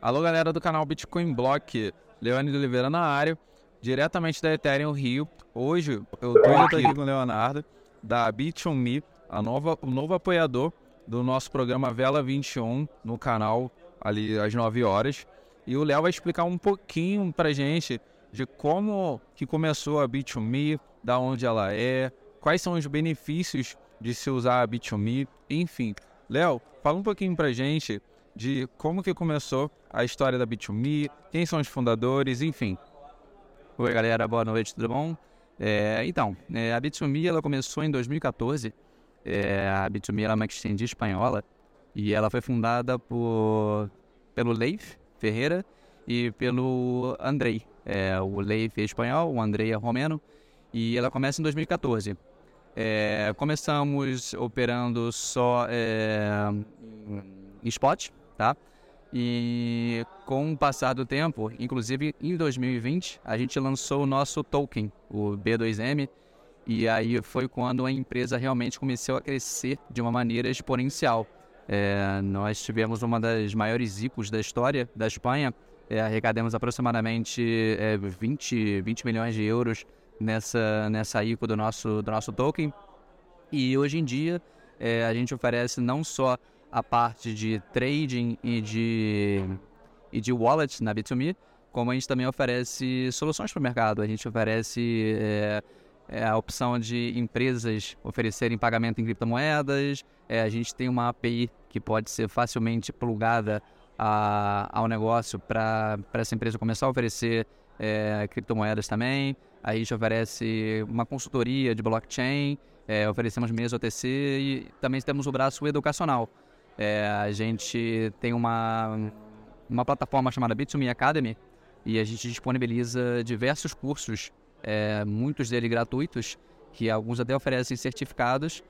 Alô, galera do canal Bitcoin Block, Leone de Oliveira na área, diretamente da Ethereum Rio. Hoje eu tô aqui com o Leonardo, da Bit2Me, a nova, o novo apoiador do nosso programa Vela 21 no canal, ali às 9 horas. E o Léo vai explicar um pouquinho pra gente de como que começou a Bit2Me, da onde ela é, quais são os benefícios de se usar a Bit2Me, enfim. Léo, fala um pouquinho pra gente de como que começou a história da Bit2Me, quem são os fundadores, enfim. Oi, galera, boa noite, tudo bom? É, então, é, a Bit2Me ela começou em 2014. É, a Bit2Me é uma exchange espanhola e ela foi fundada por, pelo Leif Ferreira e pelo Andrei. É, o Leif é espanhol, o Andrei é romeno e ela começa em 2014. É, começamos operando só é, em spot, tá? E com o passar do tempo, inclusive em 2020, a gente lançou o nosso token, o B2M, e aí foi quando a empresa realmente começou a crescer de uma maneira exponencial. É, nós tivemos uma das maiores ICOs da história da Espanha, é, arrecadamos aproximadamente é, 20, 20 milhões de euros nessa, nessa ICO do nosso, do nosso token. E hoje em dia é, a gente oferece não só a parte de trading e de, e de wallet na B2Me, como a gente também oferece soluções para o mercado. A gente oferece é, é, a opção de empresas oferecerem pagamento em criptomoedas, é, a gente tem uma API que pode ser facilmente plugada a, ao negócio para essa empresa começar a oferecer é, criptomoedas também. A gente oferece uma consultoria de blockchain, é, oferecemos mesa OTC e também temos o braço educacional. É, a gente tem uma, uma plataforma chamada Bit2Me Academy e a gente disponibiliza diversos cursos, é, muitos deles gratuitos, que alguns até oferecem certificados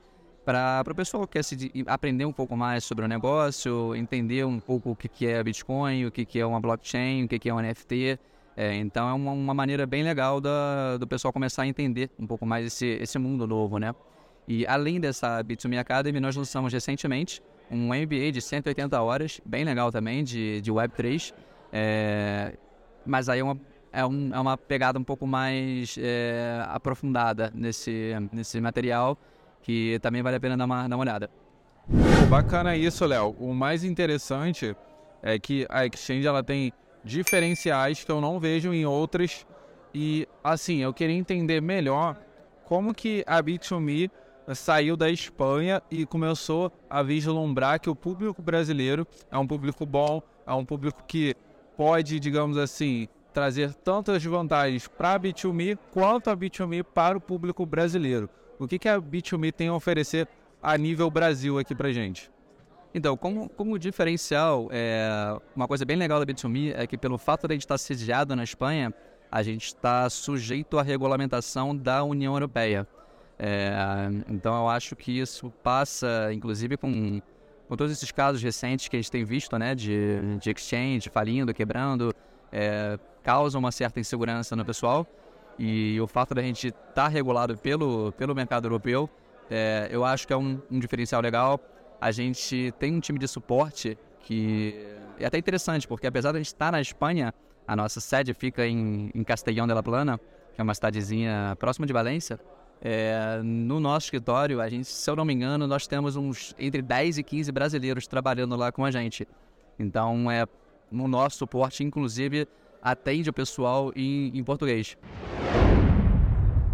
para o pessoal que quer se, aprender um pouco mais sobre o negócio, entender um pouco o que, que é Bitcoin, o que, que é uma blockchain, o que, que é um NFT. É, então é uma, uma, maneira bem legal da, do pessoal começar a entender um pouco mais esse, esse mundo novo, né? E além dessa Bit2Me Academy, nós lançamos recentemente um MBA de 180 horas, bem legal também, de, de Web3. É, mas aí é uma, é, um, é uma pegada um pouco mais é, aprofundada nesse, nesse material, que também vale a pena dar uma, dar uma olhada. Pô, bacana isso, Léo. O mais interessante é que a Exchange ela tem diferenciais que eu não vejo em outras. E assim, eu queria entender melhor como que a Bit2Me saiu da Espanha e começou a vislumbrar que o público brasileiro é um público bom, é um público que pode, digamos assim, trazer tantas vantagens para a B2Me quanto a B2Me para o público brasileiro. O que, que a B2Me tem a oferecer a nível Brasil aqui para gente? Então, como, como diferencial, é, uma coisa bem legal da B2Me é que pelo fato de a gente estar sediado na Espanha, a gente está sujeito à regulamentação da União Europeia. É, então eu acho que isso passa, inclusive com, com todos esses casos recentes que a gente tem visto, né, de, de exchange falindo, quebrando, é, causa uma certa insegurança no pessoal. E o fato da gente estar tá regulado pelo, pelo mercado europeu, é, eu acho que é um, um diferencial legal. A gente tem um time de suporte que é até interessante, porque apesar de a gente estar tá na Espanha, a nossa sede fica em, em Castellón de la Plana, que é uma cidadezinha próxima de Valência. É, no nosso escritório, a gente, se eu não me engano, nós temos uns entre 10 e 15 brasileiros trabalhando lá com a gente. Então, é no nosso suporte, inclusive, atende o pessoal em, em português.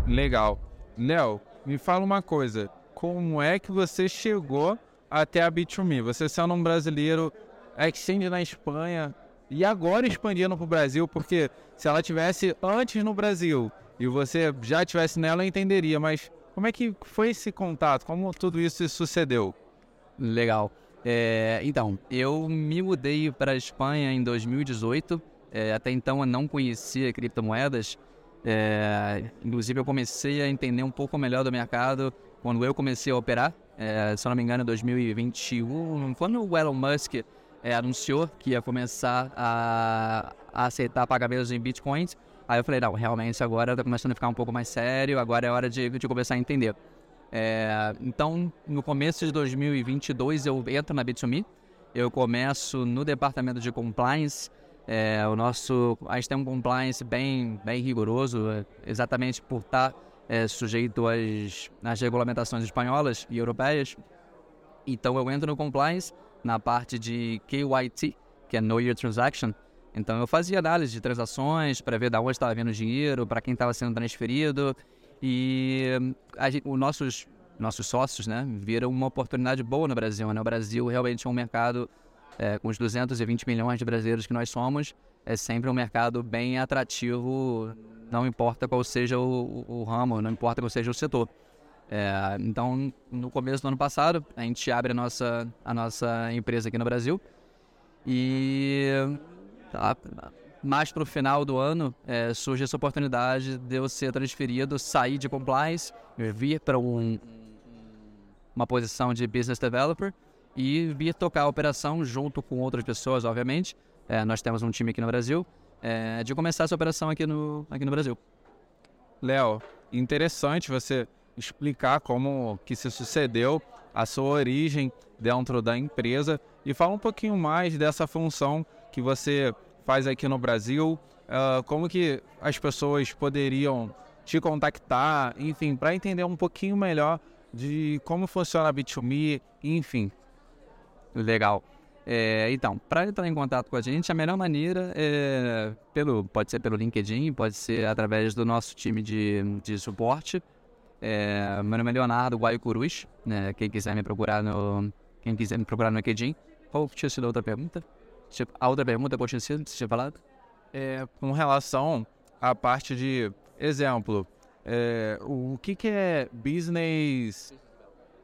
Legal. Léo, me fala uma coisa. Como é que você chegou até a Bit2Me? Você sendo um brasileiro, exchange na Espanha e agora expandindo para o Brasil, porque se ela tivesse antes no Brasil e você já tivesse nela, entenderia. Mas como é que foi esse contato? Como tudo isso sucedeu? Legal. É, então, eu me mudei para a Espanha em 2018. É, até então eu não conhecia criptomoedas. É, inclusive eu comecei a entender um pouco melhor do mercado quando eu comecei a operar. É, se eu não me engano, em 2021, quando o Elon Musk é, anunciou que ia começar a, a aceitar pagamentos em bitcoins, Aí eu falei, não, realmente agora tá começando a ficar um pouco mais sério, agora é hora de, de começar a entender. É, então, no começo de 2022 eu entro na Bit2Me eu começo no departamento de compliance. É, o nosso, a gente tem um compliance bem, bem rigoroso, é, exatamente por estar é, sujeito às, às regulamentações espanholas e europeias. Então eu entro no compliance na parte de KYT, que é Know Your Transaction. Então eu fazia análise de transações para ver de onde estava vindo o dinheiro, para quem estava sendo transferido. E os nossos, nossos sócios né, viram uma oportunidade boa no Brasil. Né? O Brasil realmente é um mercado, é, com os 220 milhões de brasileiros que nós somos, é sempre um mercado bem atrativo, não importa qual seja o, o, o ramo, não importa qual seja o setor. É, então, no começo do ano passado, a gente abre a nossa, a nossa empresa aqui no Brasil e mais para o final do ano é, surge essa oportunidade de eu ser transferido, sair de compliance, vir para um, uma posição de business developer e vir tocar a operação junto com outras pessoas, obviamente. É, nós temos um time aqui no Brasil, é, de começar essa operação aqui no, aqui no Brasil. Léo, interessante você explicar como que se sucedeu a sua origem dentro da empresa e fala um pouquinho mais dessa função que você faz aqui no Brasil, uh, como que as pessoas poderiam te contactar, enfim, para entender um pouquinho melhor de como funciona a Bit2Me, enfim. Legal. É, então, para entrar em contato com a gente, a melhor maneira é pelo, pode ser pelo LinkedIn, pode ser através do nosso time de, de suporte. É, meu nome é Leonardo Guaio Curuz, né? Quem quiser me procurar no, quem quiser me procurar no LinkedIn. Qual tinha sido a outra pergunta? A outra pergunta pode ser, você tinha falado? É, com relação à parte de exemplo, é, o que, que é business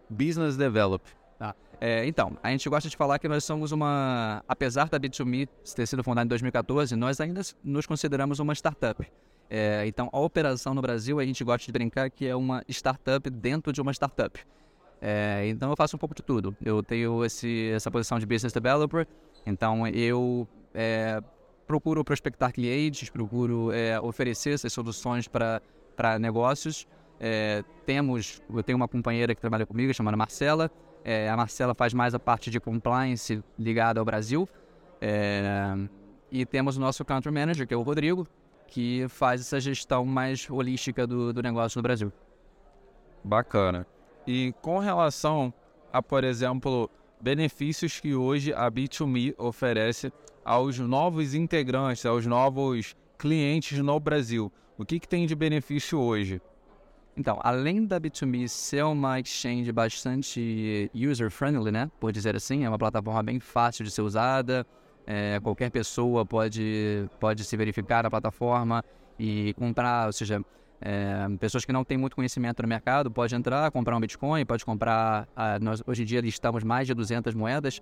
business develop? Tá. É, então, a gente gosta de falar que nós somos uma. Apesar da Bit2Me ter sido fundada em 2014, nós ainda nos consideramos uma startup. É, então, a operação no Brasil, a gente gosta de brincar que é uma startup dentro de uma startup. É, então, eu faço um pouco de tudo. Eu tenho esse, essa posição de business developer, então eu é, procuro prospectar clientes, procuro é, oferecer essas soluções para negócios. É, temos, eu tenho uma companheira que trabalha comigo, chamada Marcela. É, a Marcela faz mais a parte de compliance ligada ao Brasil. É, e temos o nosso country manager, que é o Rodrigo, que faz essa gestão mais holística do, do negócio no Brasil. Bacana. E com relação a, por exemplo, benefícios que hoje a B2Me oferece aos novos integrantes, aos novos clientes no Brasil, o que, que tem de benefício hoje? Então, além da B2Me ser uma exchange bastante user-friendly, né? Por dizer assim, é uma plataforma bem fácil de ser usada, é, qualquer pessoa pode, pode se verificar na plataforma e comprar, ou seja, é, pessoas que não têm muito conhecimento no mercado pode entrar, comprar um Bitcoin, pode comprar. nós, hoje em dia listamos mais de 200 moedas.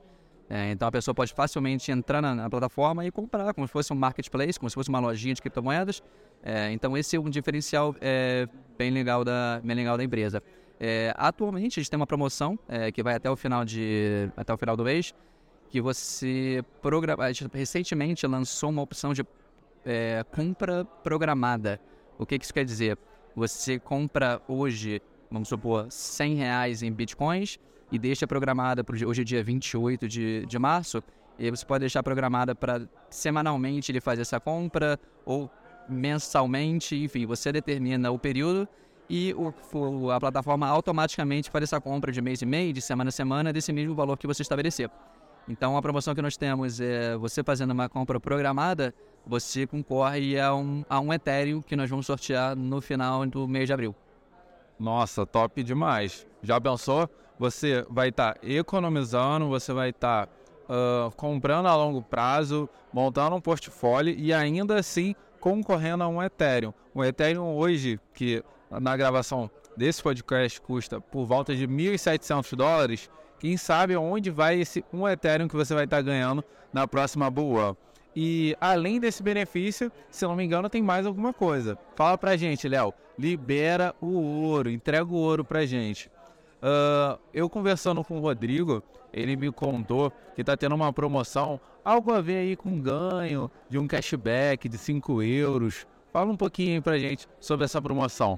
É, então a pessoa pode facilmente entrar na, na, plataforma e comprar, como se fosse um marketplace, como se fosse uma lojinha de criptomoedas. É, então esse é um diferencial é, bem, legal da, bem legal da empresa. É, atualmente a gente tem uma promoção é, que vai até o final de até o final do mês, que você programa. A gente recentemente lançou uma opção de compra programada. O que, que isso quer dizer? Você compra hoje, vamos supor, 100 reais em bitcoins e deixa programada para hoje é dia 28 de, de março. E você pode deixar programada para semanalmente ele fazer essa compra ou mensalmente, enfim, você determina o período e o, a plataforma automaticamente faz essa compra de mês em mês, de semana a semana, desse mesmo valor que você estabeleceu. Então, a promoção que nós temos é você fazendo uma compra programada, você concorre a um, a um Ethereum que nós vamos sortear no final do mês de abril. Nossa, top demais. Já pensou? Você vai estar tá economizando, você vai estar tá, uh, comprando a longo prazo, montando um portfólio e ainda assim concorrendo a um Ethereum. O Ethereum hoje, que na gravação desse podcast custa por volta de 1.700 dólares, quem sabe onde vai esse um Ethereum que você vai estar ganhando na próxima Run. E além desse benefício, se não me engano, tem mais alguma coisa. Fala pra gente, Léo. Libera o ouro, entrega o ouro pra gente. Uh, eu conversando com o Rodrigo, ele me contou que tá tendo uma promoção, algo a ver aí com ganho de um cashback de 5 euros. Fala um pouquinho aí pra gente sobre essa promoção.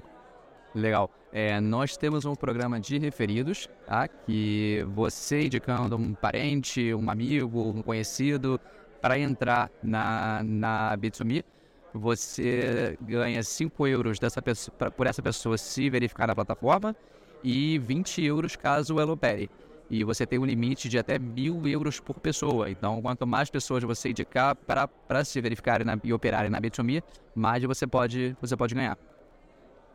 Legal. É, nós temos um programa de referidos, tá? que você indicando um parente, um amigo, um conhecido para entrar na, na Bitsumi, você ganha 5 euros dessa pessoa, por essa pessoa se verificar na plataforma e 20 euros caso ela opere. E você tem um limite de até mil euros por pessoa. Então, quanto mais pessoas você indicar para se verificarem na, e operarem na Bitsumi, mais você pode, você pode ganhar.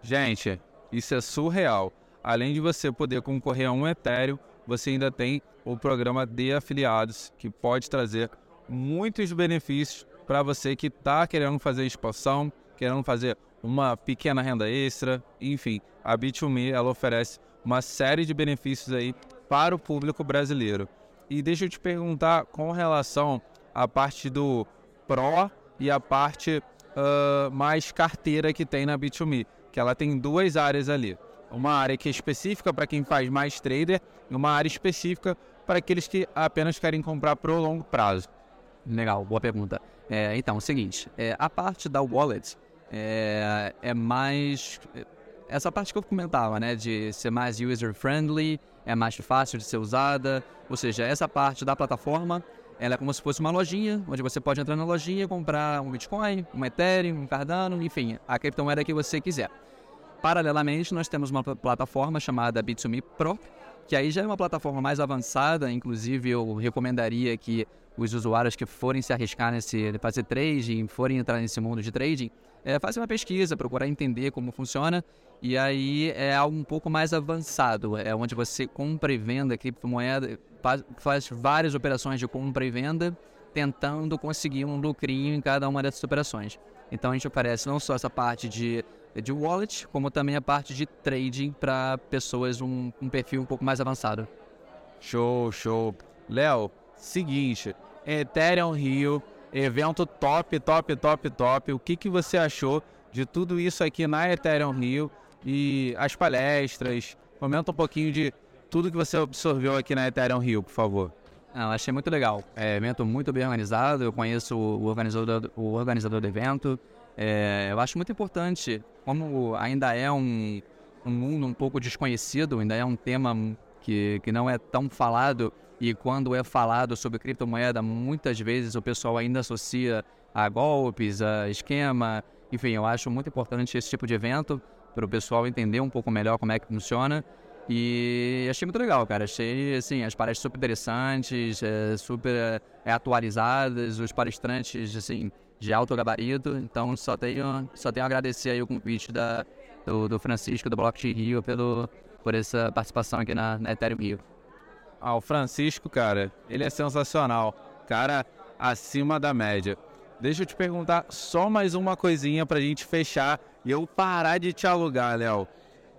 Gente, isso é surreal. Além de você poder concorrer a um Ethereum, você ainda tem o programa de afiliados, que pode trazer muitos benefícios para você que está querendo fazer expansão, querendo fazer uma pequena renda extra, enfim, a Bit2Me ela oferece uma série de benefícios aí para o público brasileiro. E deixa eu te perguntar com relação à parte do Pro e a parte uh, mais carteira que tem na Bit2Me que ela tem duas áreas ali. Uma área que é específica para quem faz mais trader e uma área específica para aqueles que apenas querem comprar para o longo prazo. Legal, boa pergunta. É, então, é o seguinte, é, a parte da wallet é, é, mais... Essa parte que eu comentava, né, de ser mais user-friendly, é mais fácil de ser usada, ou seja, essa parte da plataforma ela é como se fosse uma lojinha, onde você pode entrar na lojinha comprar um Bitcoin, um Ethereum, um Cardano, enfim, a criptomoeda que você quiser. Paralelamente, nós temos uma plataforma chamada Bit2Me Pro, que aí já é uma plataforma mais avançada, inclusive eu recomendaria que os usuários que forem se arriscar nesse fazer trading, forem entrar nesse mundo de trading, é, uma pesquisa, procurar entender como funciona, e aí é algo um pouco mais avançado, é onde você compra e venda criptomoeda, faz, faz várias operações de compra e venda, tentando conseguir um lucrinho em cada uma dessas operações. Então a gente oferece não só essa parte de, de wallet, como também a parte de trading para pessoas um, um perfil um pouco mais avançado. Show, show. Léo, seguinte, Ethereum Rio, evento top, top, top, top. O que, que você achou de tudo isso aqui na Ethereum Rio e as palestras? Comenta um pouquinho de tudo que você absorveu aqui na Ethereum Rio, por favor. Ah, achei muito legal. É evento muito bem organizado. Eu conheço o organizador, o organizador do evento. É, eu acho muito importante, como ainda é um, um mundo um pouco desconhecido, ainda é um tema que, que não é tão falado. E quando é falado sobre criptomoeda, muitas vezes o pessoal ainda associa a golpes, a esquema. Enfim, eu acho muito importante esse tipo de evento para o pessoal entender um pouco melhor como é que funciona e achei muito legal, cara. Achei, assim, as palestras super interessantes, é, super é, atualizadas, os palestrantes, assim, de alto gabarito. Então, só tenho, só tenho a agradecer aí o convite da, do, do Francisco, do Blockchain Rio, pelo, por essa participação aqui na, na Ethereum Rio. Ah, o Francisco, cara, ele é sensacional. Cara, acima da média. Deixa eu te perguntar só mais uma coisinha pra gente fechar e eu parar de te alugar, Léo.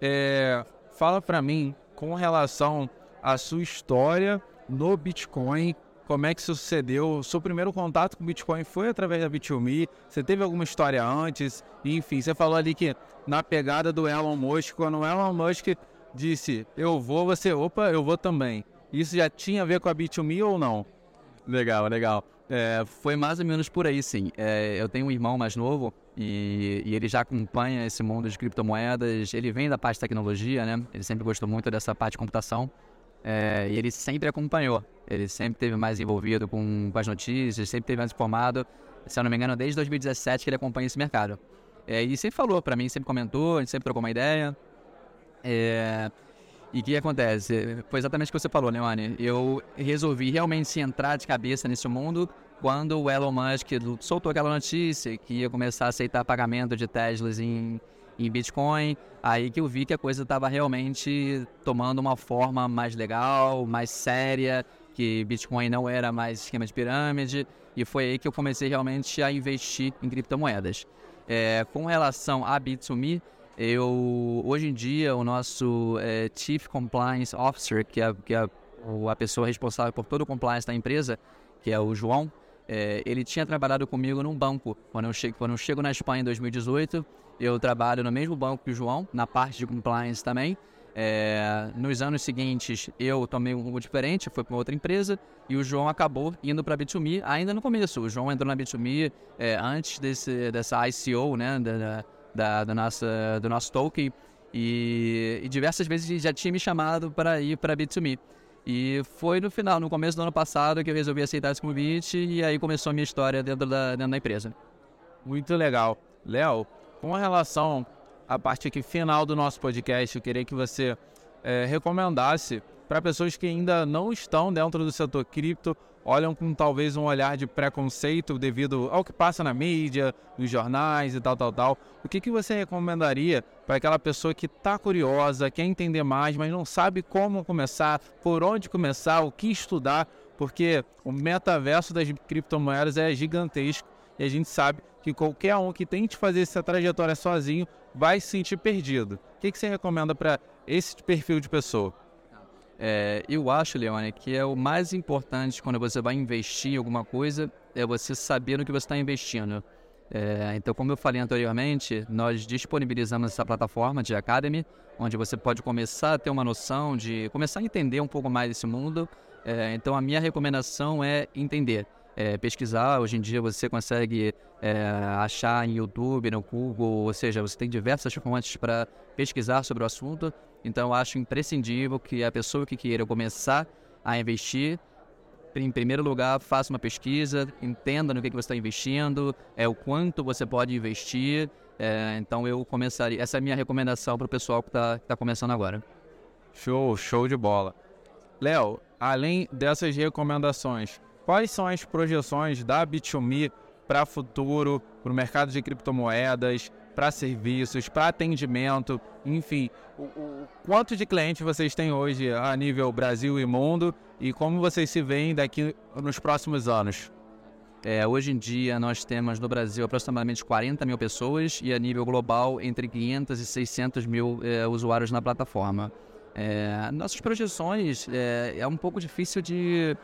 É, Fala para mim com relação à sua história no Bitcoin, como é que isso sucedeu? Seu primeiro contato com o Bitcoin foi através da Bit2Me? Você teve alguma história antes? Enfim, você falou ali que na pegada do Elon Musk, quando o Elon Musk disse eu vou, você, opa, eu vou também. Isso já tinha a ver com a Bit2Me ou não? Legal, legal. É, foi mais ou menos por aí, sim. É, eu tenho um irmão mais novo e, e, ele já acompanha esse mundo de criptomoedas. Ele vem da parte de tecnologia, né? Ele sempre gostou muito dessa parte de computação. É, e ele sempre acompanhou. Ele sempre teve mais envolvido com, com, as notícias, sempre teve mais informado. Se eu não me engano, desde 2017 que ele acompanha esse mercado. É, e sempre falou para mim, sempre comentou, a gente sempre trocou uma ideia. É, e o que acontece? Foi exatamente o que você falou, Leone. Eu resolvi realmente entrar de cabeça nesse mundo quando o Elon Musk soltou aquela notícia que ia começar a aceitar pagamento de Teslas em, em Bitcoin. Aí que eu vi que a coisa estava realmente tomando uma forma mais legal, mais séria, que Bitcoin não era mais esquema de pirâmide. E foi aí que eu comecei realmente a investir em criptomoedas. É, com relação a Bit2Me, eu, hoje em dia, o nosso é, Chief Compliance Officer, que é, que é a pessoa responsável por todo o compliance da empresa, que é o João, é, ele tinha trabalhado comigo num banco. Quando eu, chego, quando eu chego na Espanha em 2018, eu trabalho no mesmo banco que o João, na parte de compliance também. É, nos anos seguintes, eu tomei um rumo diferente, fui para outra empresa e o João acabou indo para a B2Me ainda no começo. O João entrou na B2Me é, antes desse, dessa ICO, né, da, da, da nossa, do nosso token. E, e diversas vezes já tinha me chamado para ir para Bit2Me. E foi no final, no começo do ano passado, que eu resolvi aceitar esse convite e aí começou a minha história dentro da, dentro da empresa. Muito legal. Léo, com relação à parte aqui final do nosso podcast, eu queria que você é, recomendasse para pessoas que ainda não estão dentro do setor cripto, olham com talvez um olhar de preconceito devido ao que passa na mídia, nos jornais e tal, tal, tal. O que, que você recomendaria para aquela pessoa que está curiosa, quer entender mais, mas não sabe como começar, por onde começar, o que estudar? Porque o metaverso das criptomoedas é gigantesco e a gente sabe que qualquer um que tente fazer essa trajetória sozinho vai se sentir perdido. O que, que você recomenda para esse perfil de pessoa? É, eu acho, Leone, que é o mais importante quando você vai investir em alguma coisa é você saber no que você está investindo. É, então, como eu falei anteriormente, nós disponibilizamos essa plataforma de Academy, onde você pode começar a ter uma noção de começar a entender um pouco mais desse mundo. É, então, a minha recomendação é entender é, pesquisar. Hoje em dia você consegue é, achar em YouTube, no Google, ou seja, você tem diversas fontes para pesquisar sobre o assunto. Então acho imprescindível que a pessoa que queira começar a investir, em primeiro lugar, faça uma pesquisa, entenda no que, que você está investindo, é o quanto você pode investir. É, então eu começaria. Essa é a minha recomendação para o pessoal que está tá começando agora. Show, show de bola. Léo, além dessas recomendações, quais são as projeções da Bit2Me para futuro, para o mercado de criptomoedas, para serviços, para atendimento, enfim, o, o, quanto de clientes vocês têm hoje a nível Brasil e mundo e como vocês se veem daqui nos próximos anos? É, hoje em dia nós temos no Brasil aproximadamente 40 mil pessoas e a nível global entre 500 e 600 mil é, usuários na plataforma. É, nossas projeções é, é um pouco difícil de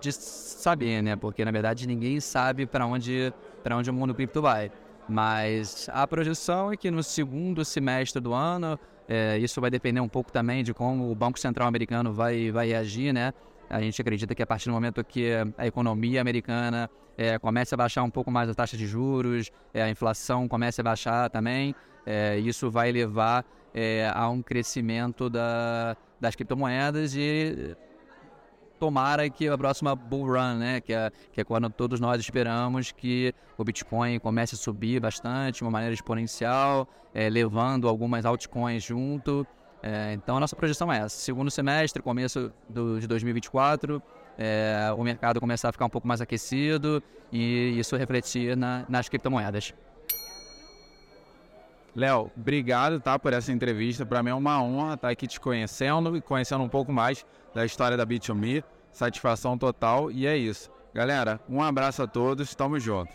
de saber, né? Porque na verdade ninguém sabe para onde para onde o mundo cripto vai. Mas a projeção é que no segundo semestre do ano, é, isso vai depender um pouco também de como o Banco Central americano vai, vai reagir, né? A gente acredita que a partir do momento que a economia americana é, comece a baixar um pouco mais a taxa de juros, é, a inflação comece a baixar também, isso vai levar a um crescimento da, das criptomoedas e tomara que a próxima bull run, né, que é, que é quando todos nós esperamos que o Bitcoin comece a subir bastante, de uma maneira exponencial, é, levando algumas altcoins junto. É, então a nossa projeção é essa. Segundo semestre, começo do, de 2024, é, o mercado começar a ficar um pouco mais aquecido e isso refletir na, nas criptomoedas. Léo, obrigado tá, por essa entrevista. Para mim é uma honra estar aqui te conhecendo e conhecendo um pouco mais da história da Bit2Me. Satisfação total e é isso. Galera, um abraço a todos, tamo junto.